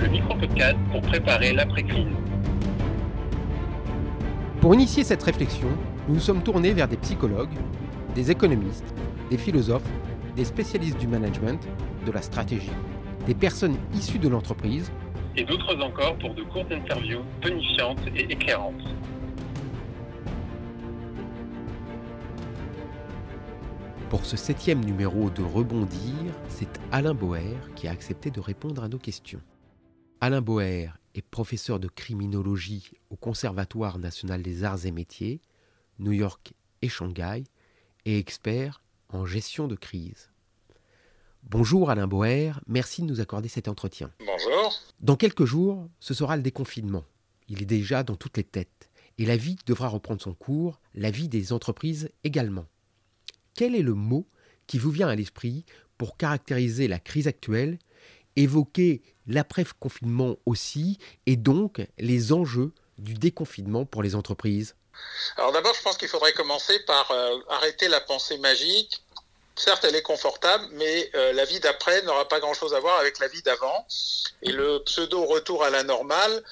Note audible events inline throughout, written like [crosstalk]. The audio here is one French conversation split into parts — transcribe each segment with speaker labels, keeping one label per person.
Speaker 1: le micro-podcast pour préparer l'après-crise.
Speaker 2: Pour initier cette réflexion, nous nous sommes tournés vers des psychologues, des économistes, des philosophes, des spécialistes du management, de la stratégie, des personnes issues de l'entreprise,
Speaker 1: et d'autres encore pour de courtes interviews tonifiantes et éclairantes.
Speaker 2: Pour ce septième numéro de Rebondir, c'est Alain Boer qui a accepté de répondre à nos questions. Alain Boer est professeur de criminologie au Conservatoire national des arts et métiers, New York et Shanghai, et expert en gestion de crise. Bonjour Alain Boer, merci de nous accorder cet entretien.
Speaker 3: Bonjour.
Speaker 2: Dans quelques jours, ce sera le déconfinement. Il est déjà dans toutes les têtes. Et la vie devra reprendre son cours, la vie des entreprises également. Quel est le mot qui vous vient à l'esprit pour caractériser la crise actuelle, évoquer l'après-confinement aussi, et donc les enjeux du déconfinement pour les entreprises
Speaker 3: Alors d'abord, je pense qu'il faudrait commencer par euh, arrêter la pensée magique. Certes, elle est confortable, mais euh, la vie d'après n'aura pas grand-chose à voir avec la vie d'avant. Et le pseudo-retour à la normale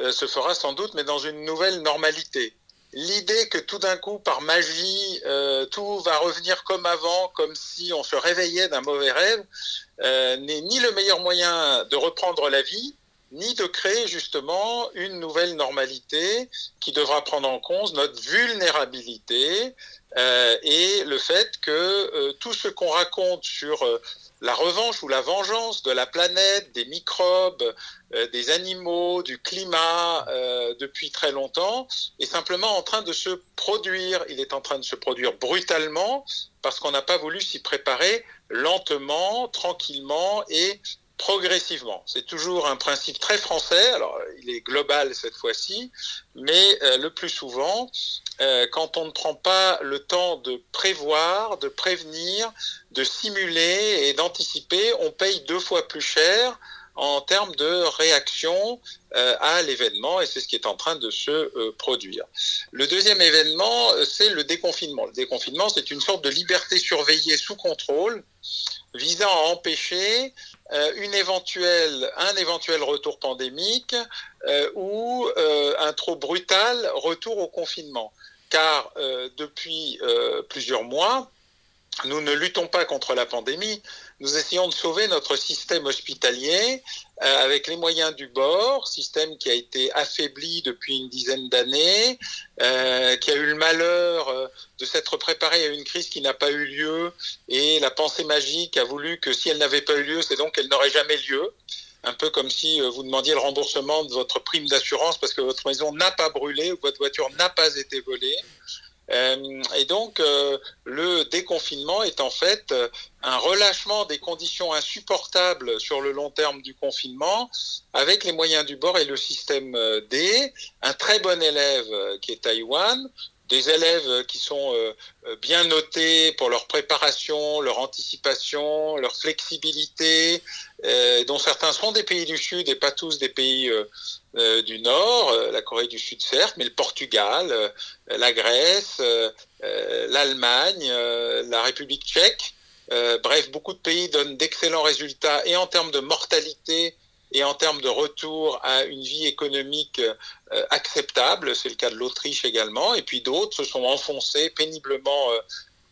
Speaker 3: euh, se fera sans doute, mais dans une nouvelle normalité. L'idée que tout d'un coup, par magie, euh, tout va revenir comme avant, comme si on se réveillait d'un mauvais rêve, euh, n'est ni le meilleur moyen de reprendre la vie, ni de créer justement une nouvelle normalité qui devra prendre en compte notre vulnérabilité euh, et le fait que euh, tout ce qu'on raconte sur euh, la revanche ou la vengeance de la planète, des microbes, des animaux, du climat depuis très longtemps est simplement en train de se produire. Il est en train de se produire brutalement parce qu'on n'a pas voulu s'y préparer lentement, tranquillement et progressivement. C'est toujours un principe très français, alors il est global cette fois-ci, mais euh, le plus souvent, euh, quand on ne prend pas le temps de prévoir, de prévenir, de simuler et d'anticiper, on paye deux fois plus cher en termes de réaction euh, à l'événement et c'est ce qui est en train de se euh, produire. Le deuxième événement, euh, c'est le déconfinement. Le déconfinement, c'est une sorte de liberté surveillée sous contrôle visant à empêcher un éventuel retour pandémique ou un trop brutal retour au confinement. Car depuis plusieurs mois, nous ne luttons pas contre la pandémie, nous essayons de sauver notre système hospitalier euh, avec les moyens du bord, système qui a été affaibli depuis une dizaine d'années, euh, qui a eu le malheur euh, de s'être préparé à une crise qui n'a pas eu lieu, et la pensée magique a voulu que si elle n'avait pas eu lieu, c'est donc qu'elle n'aurait jamais lieu. Un peu comme si vous demandiez le remboursement de votre prime d'assurance parce que votre maison n'a pas brûlé ou votre voiture n'a pas été volée. Euh, et donc, euh, le déconfinement est en fait euh, un relâchement des conditions insupportables sur le long terme du confinement, avec les moyens du bord et le système D. Un très bon élève qui est Taïwan, des élèves euh, qui sont euh, euh, bien notés pour leur préparation, leur anticipation, leur flexibilité, dont certains sont des pays du Sud et pas tous des pays du Nord, la Corée du Sud certes, mais le Portugal, la Grèce, l'Allemagne, la République tchèque. Bref, beaucoup de pays donnent d'excellents résultats et en termes de mortalité et en termes de retour à une vie économique euh, acceptable. C'est le cas de l'Autriche également. Et puis d'autres se sont enfoncés péniblement euh,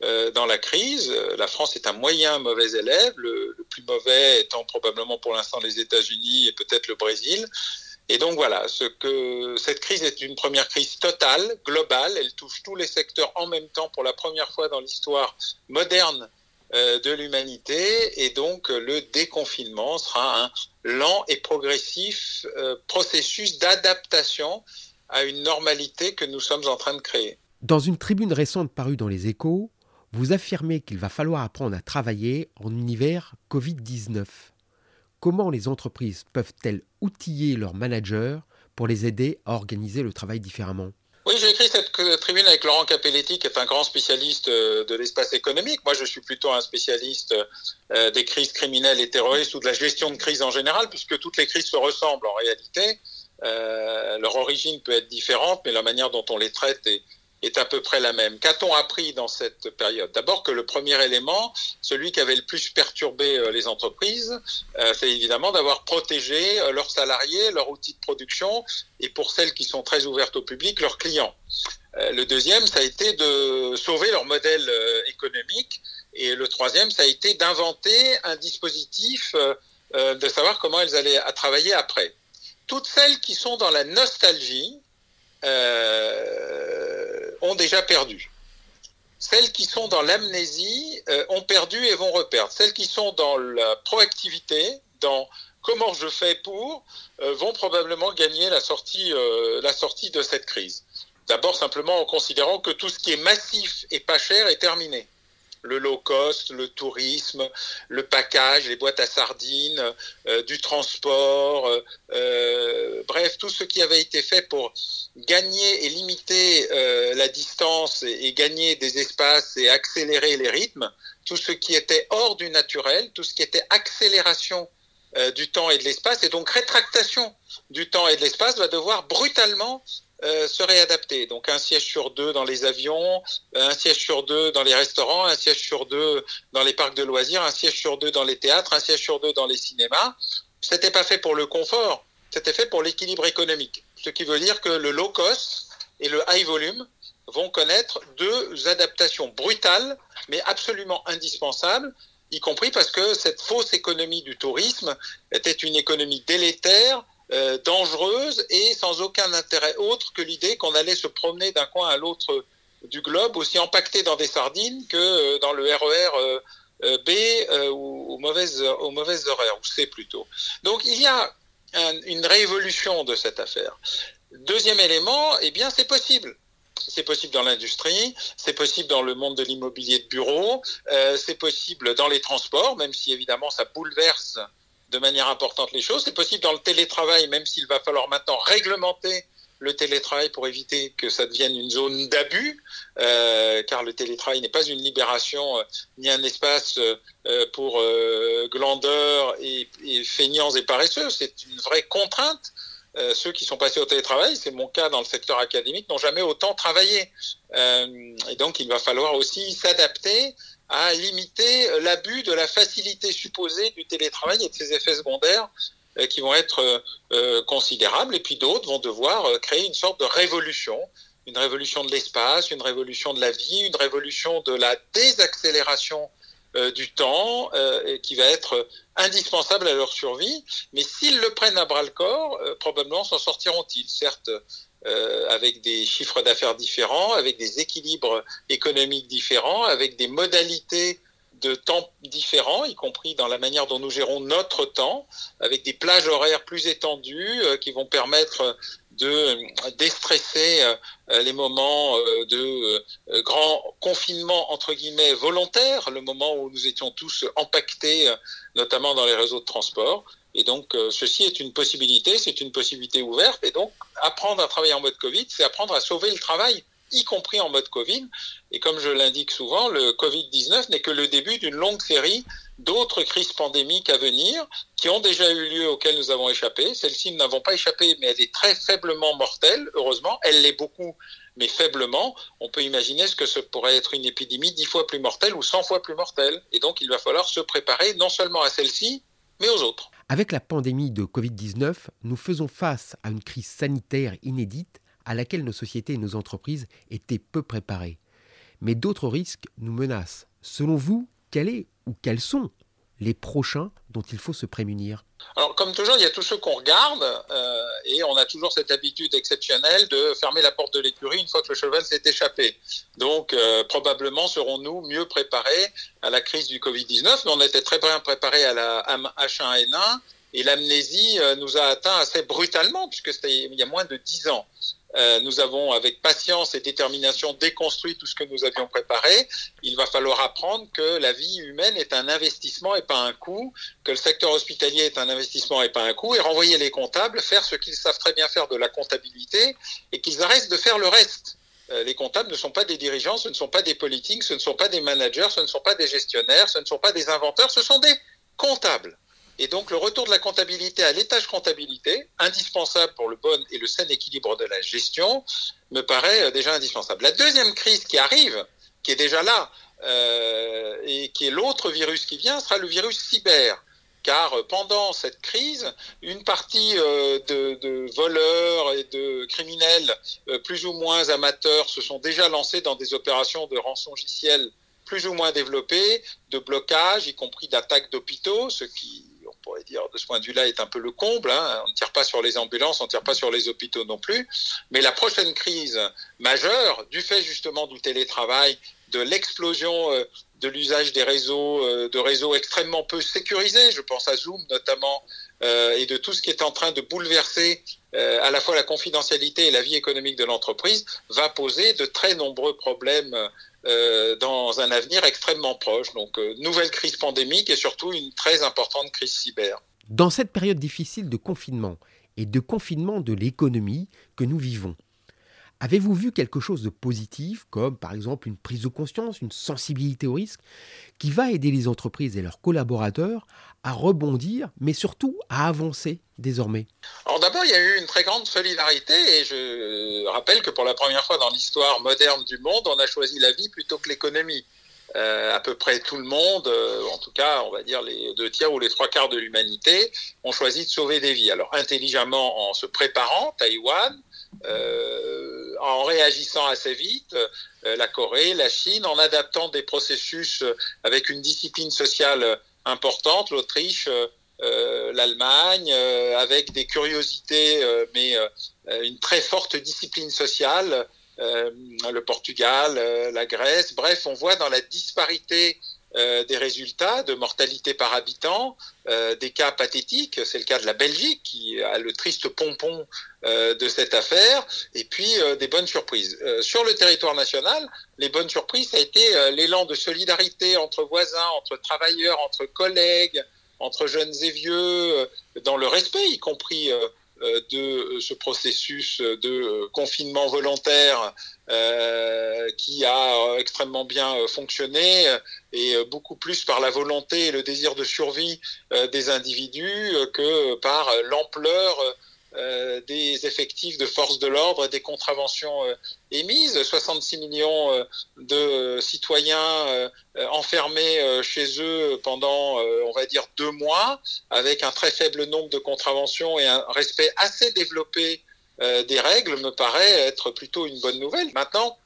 Speaker 3: euh, dans la crise. La France est un moyen mauvais élève, le, plus mauvais étant probablement pour l'instant les États-Unis et peut-être le Brésil. Et donc voilà, cette crise est une première crise totale, globale. Elle touche tous les secteurs en même temps pour la première fois dans l'histoire moderne de l'humanité. Et donc euh, le déconfinement sera un lent et progressif euh, processus d'adaptation à une normalité que nous sommes en train de créer.
Speaker 2: Dans une tribune récente parue dans les échos, vous affirmez qu'il va falloir apprendre à travailler en univers Covid-19. comment les entreprises peuvent-elles outiller leurs managers pour les aider à organiser le travail différemment?
Speaker 3: Oui, j'ai écrit cette tribune avec Laurent Capelletti, qui est un grand spécialiste euh, de l'espace économique. Moi, je suis plutôt un spécialiste euh, des crises criminelles et terroristes ou de la gestion de crise en général, puisque toutes les crises se ressemblent en réalité. Euh, leur origine peut être différente, mais la manière dont on les traite est, est à peu près la même. Qu'a-t-on appris dans cette période? D'abord que le premier élément, celui qui avait le plus perturbé euh, les entreprises, euh, c'est évidemment d'avoir protégé euh, leurs salariés, leurs outils de production et pour celles qui sont très ouvertes au public, leurs clients. Le deuxième, ça a été de sauver leur modèle économique. Et le troisième, ça a été d'inventer un dispositif de savoir comment elles allaient travailler après. Toutes celles qui sont dans la nostalgie, ont déjà perdu. Celles qui sont dans l'amnésie euh, ont perdu et vont reperdre. Celles qui sont dans la proactivité, dans comment je fais pour, euh, vont probablement gagner la sortie, euh, la sortie de cette crise. D'abord simplement en considérant que tout ce qui est massif et pas cher est terminé le low cost, le tourisme, le package, les boîtes à sardines, euh, du transport, euh, euh, bref, tout ce qui avait été fait pour gagner et limiter la distance et, gagner des espaces et accélérer les rythmes, tout ce qui était hors du naturel, tout ce qui était accélération du temps et de l'espace, et donc rétractation du temps et de l'espace va devoir brutalement euh, se réadapter. Donc un siège sur deux dans les avions, un siège sur deux dans les restaurants, un siège sur deux dans les parcs de loisirs, un siège sur deux dans les théâtres, un siège sur deux dans les cinémas. C'était pas fait pour le confort, c'était fait pour l'équilibre économique. Ce qui veut dire que le low cost et le high volume vont connaître deux adaptations brutales, mais absolument indispensables, y compris parce que cette fausse économie du tourisme était une économie délétère euh, dangereuse et sans aucun intérêt autre que l'idée qu'on allait se promener d'un coin à l'autre du globe, aussi empaqueté dans des sardines que euh, dans le RER euh, B ou aux mauvaises, aux mauvaises horaires, ou C plutôt. Donc il y a une révolution de cette affaire. Deuxième élément, eh bien c'est possible. C'est possible dans l'industrie, c'est possible dans le monde de l'immobilier de bureau, c'est possible dans les transports, même si évidemment ça bouleverse de manière importante les choses. C'est possible dans le télétravail, même s'il va falloir maintenant réglementer le télétravail pour éviter que ça devienne une zone d'abus, euh, car le télétravail n'est pas une libération euh, ni un espace euh, pour glandeurs et, et, feignants et paresseux. C'est une vraie contrainte. ceux qui sont passés au télétravail, c'est mon cas dans le secteur académique, n'ont jamais autant travaillé. et donc, il va falloir aussi s'adapter à limiter l'abus de la facilité supposée du télétravail et de ses effets secondaires euh, qui vont être euh, euh, considérables. Et puis d'autres vont devoir créer une sorte de révolution, une révolution de l'espace, une révolution de la vie, une révolution de la désaccélération du temps qui va être indispensable à leur survie. Mais s'ils le prennent à bras le corps, probablement s'en sortiront-ils. Certes, euh, avec des chiffres d'affaires différents, avec des équilibres économiques différents, avec des modalités de temps différents, y compris dans la manière dont nous gérons notre temps, avec des plages horaires plus étendues euh, qui vont permettre de euh, déstresser les moments de grand confinement entre guillemets volontaire, le moment où nous étions tous empaquetés, notamment dans les réseaux de transport. Et donc, euh, ceci est une possibilité, c'est une possibilité ouverte. Et donc, apprendre à travailler en mode Covid, c'est apprendre à sauver le travail, y compris en mode Covid. Et comme je l'indique souvent, le Covid-19 n'est que le début d'une longue série d'autres crises pandémiques à venir qui ont déjà eu lieu, auxquelles nous avons échappé. Celle-ci, nous n'avons pas échappé, mais elle est très faiblement mortelle, heureusement. Elle l'est beaucoup, mais faiblement. On peut imaginer ce que ce pourrait être une épidémie dix fois plus mortelle ou cent fois plus mortelle. Et donc, il va falloir se préparer non seulement à celle-ci, mais aux autres.
Speaker 2: Avec la pandémie de Covid-19, nous faisons face à une crise sanitaire inédite à laquelle nos sociétés et nos entreprises étaient peu préparées. Mais d'autres risques nous menacent. Selon vous, quel est ou quels sont les prochains dont il faut se prémunir
Speaker 3: Alors, comme toujours, il y a tous ceux qu'on regarde, euh, et on a toujours cette habitude exceptionnelle de fermer la porte de l'écurie une fois que le cheval s'est échappé. Donc, euh, probablement serons-nous mieux préparés à la crise du Covid-19, mais on était très bien préparés à la H1N1, et l'amnésie euh, nous a atteint assez brutalement, puisque c'était il y a moins de dix ans. Euh, nous avons, avec patience et détermination, déconstruit tout ce que nous avions préparé. Il va falloir apprendre que la vie humaine est un investissement et pas un coût, que le secteur hospitalier est un investissement et pas un coût, et renvoyer les comptables faire ce qu'ils savent très bien faire de la comptabilité et qu'ils arrêtent de faire le reste. Euh, les comptables ne sont pas des dirigeants, ce ne sont pas des politiques, ce ne sont pas des managers, ce ne sont pas des gestionnaires, ce ne sont pas des inventeurs, ce sont des comptables. Et donc le retour de la comptabilité à l'étage comptabilité, indispensable pour le bon et le sain équilibre de la gestion, me paraît euh, déjà indispensable. La deuxième crise qui arrive, qui est déjà là, euh, et qui est l'autre virus qui vient, sera le virus cyber car euh, pendant cette crise, une partie de, voleurs et de criminels plus ou moins amateurs se sont déjà lancés dans des opérations de rançongiciel plus ou moins développées, de blocage, y compris d'attaques d'hôpitaux, ce qui pourrait dire, de ce point de vue-là, est un peu le comble. Hein. On ne tire pas sur les ambulances, on ne tire pas sur les hôpitaux non plus. Mais la prochaine crise majeure, du fait justement du télétravail, de l'explosion euh, de l'usage des réseaux, euh, de réseaux extrêmement peu sécurisés, je pense à Zoom notamment, euh, et de tout ce qui est en train de bouleverser à la fois la confidentialité et la vie économique de l'entreprise, va poser de très nombreux problèmes euh, dans un avenir extrêmement proche. Donc, euh, nouvelle crise pandémique et surtout une très importante crise cyber.
Speaker 2: Dans cette période difficile de confinement et de confinement de l'économie que nous vivons, Avez-vous vu quelque chose de positif, comme par exemple une prise de conscience, une sensibilité au risque, qui va aider les entreprises et leurs collaborateurs à rebondir, mais surtout à avancer désormais?
Speaker 3: Alors d'abord, il y a eu une très grande solidarité, et je rappelle que pour la première fois dans l'histoire moderne du monde, on a choisi la vie plutôt que l'économie. Euh, à peu près tout le monde, euh, en tout cas, on va dire les deux tiers ou les trois quarts de l'humanité, ont choisi de sauver des vies. Alors intelligemment en se préparant, Taïwan, euh, en réagissant assez vite, euh, la Corée, la Chine, en adaptant des processus euh, avec une discipline sociale importante, l'Autriche, l'Allemagne, avec des curiosités, mais une très forte discipline sociale, le Portugal, la Grèce. Bref, on voit dans la disparité euh, des résultats de mortalité par habitant, euh, des cas pathétiques, c'est le cas de la Belgique qui a le triste pompon euh, de cette affaire, et puis des bonnes surprises. sur le territoire national, les bonnes surprises, ça a été l'élan de solidarité entre voisins, entre travailleurs, entre collègues, entre jeunes et vieux, dans le respect, y compris de euh, ce processus de euh, confinement volontaire qui a extrêmement bien fonctionné et beaucoup plus par la volonté et le désir de survie des individus que par l'ampleur euh, des effectifs de forces de l'ordre et des contraventions euh, émises. 66 millions euh, de citoyens enfermés chez eux pendant, on va dire, deux mois, avec un très faible nombre de contraventions et un respect assez développé des règles, me paraît être plutôt une bonne nouvelle. Maintenant,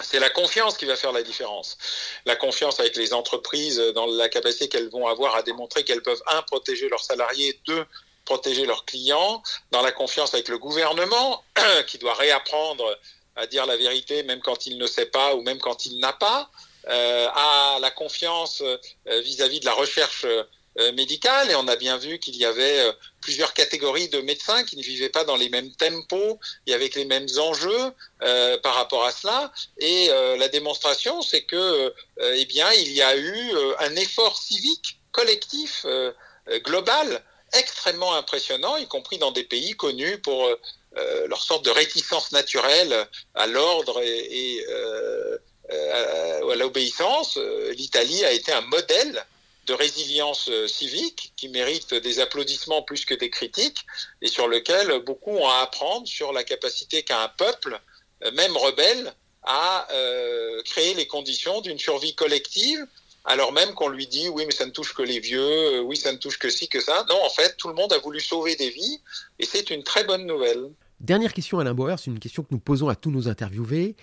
Speaker 3: c'est la confiance qui va faire la différence. La confiance avec les entreprises dans la capacité qu'elles vont avoir à démontrer qu'elles peuvent, un, protéger leurs salariés, deux, protéger leurs clients, dans la confiance avec le gouvernement, [clears throat] qui doit réapprendre à dire la vérité même quand il ne sait pas ou même quand il n'a pas, euh, à la confiance euh, vis-à-vis de la recherche euh, médicale. Et on a bien vu qu'il y avait plusieurs catégories de médecins qui ne vivaient pas dans les mêmes tempos et avec les mêmes enjeux par rapport à cela. Et la démonstration, c'est que, eh bien, il y a eu un effort civique collectif global extrêmement impressionnant, y compris dans des pays connus pour euh, euh, leur sorte de réticence naturelle à l'ordre et, euh, à, l'obéissance. L'Italie a été un modèle de résilience civique qui mérite des applaudissements plus que des critiques et sur lequel beaucoup ont à apprendre sur la capacité qu'a un peuple, même rebelle, à créer les conditions d'une survie collective alors même qu'on lui dit oui mais ça ne touche que les vieux, euh, oui ça ne touche que ci, que ça. Non, en fait, tout le monde a voulu sauver des vies et c'est une très bonne nouvelle.
Speaker 2: Dernière question Alain Bauer, c'est une question que nous posons à tous nos interviewés.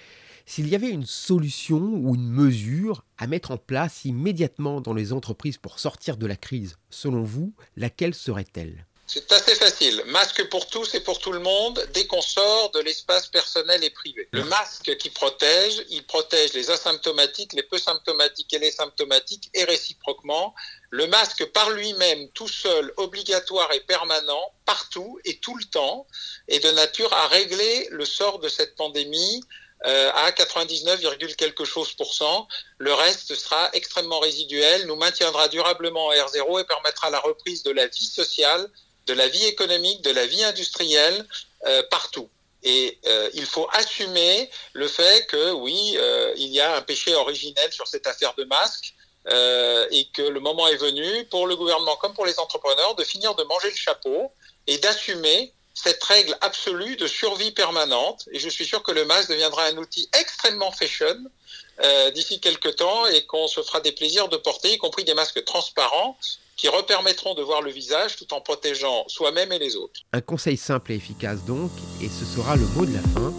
Speaker 2: S'il y avait une solution ou une mesure à mettre en place immédiatement dans les entreprises pour sortir de la crise, selon vous, laquelle serait-elle?
Speaker 3: C'est assez facile. Masque pour tous et pour tout le monde dès qu'on sort de l'espace personnel et privé. Le masque qui protège, il protège les asymptomatiques, les peu symptomatiques et les symptomatiques et réciproquement. Le masque par lui-même, tout seul, obligatoire et permanent, partout et tout le temps, est de nature à régler le sort de cette pandémie euh, à 99, quelque chose pour cent. Le reste sera extrêmement résiduel, nous maintiendra durablement en R0 et permettra la reprise de la vie sociale, de la vie économique, de la vie industrielle euh, partout. Et euh, il faut assumer le fait que oui, il y a un péché originel sur cette affaire de masque. et que le moment est venu pour le gouvernement comme pour les entrepreneurs de finir de manger le chapeau et d'assumer cette règle absolue de survie permanente. Et je suis sûr que le masque deviendra un outil extrêmement fashion euh, d'ici quelques temps et qu'on se fera des plaisirs de porter, y compris des masques transparents qui repermettront de voir le visage tout en protégeant soi-même et les autres.
Speaker 2: Un conseil simple et efficace donc, et ce sera le mot de la fin.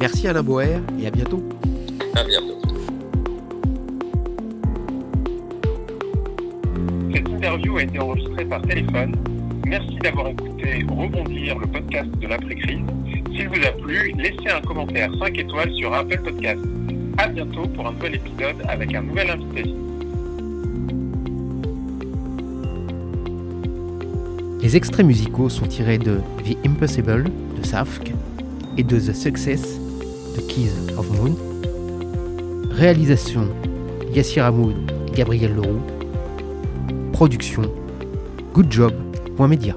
Speaker 2: Merci Alain Boer et à bientôt.
Speaker 3: À bientôt.
Speaker 1: Cette interview a été enregistrée par téléphone Merci d'avoir écouté Rebondir, le podcast de l'après-crise. S'il vous a plu, laissez un commentaire 5 étoiles sur Apple Podcast. À bientôt pour un nouvel épisode avec un nouvel invité.
Speaker 2: Les extraits musicaux sont tirés de The Impossible de Safk et de The Success de Keys of Moon. Réalisation Yassir Hamoud et Gabriel Leroux. Production Good Job Média.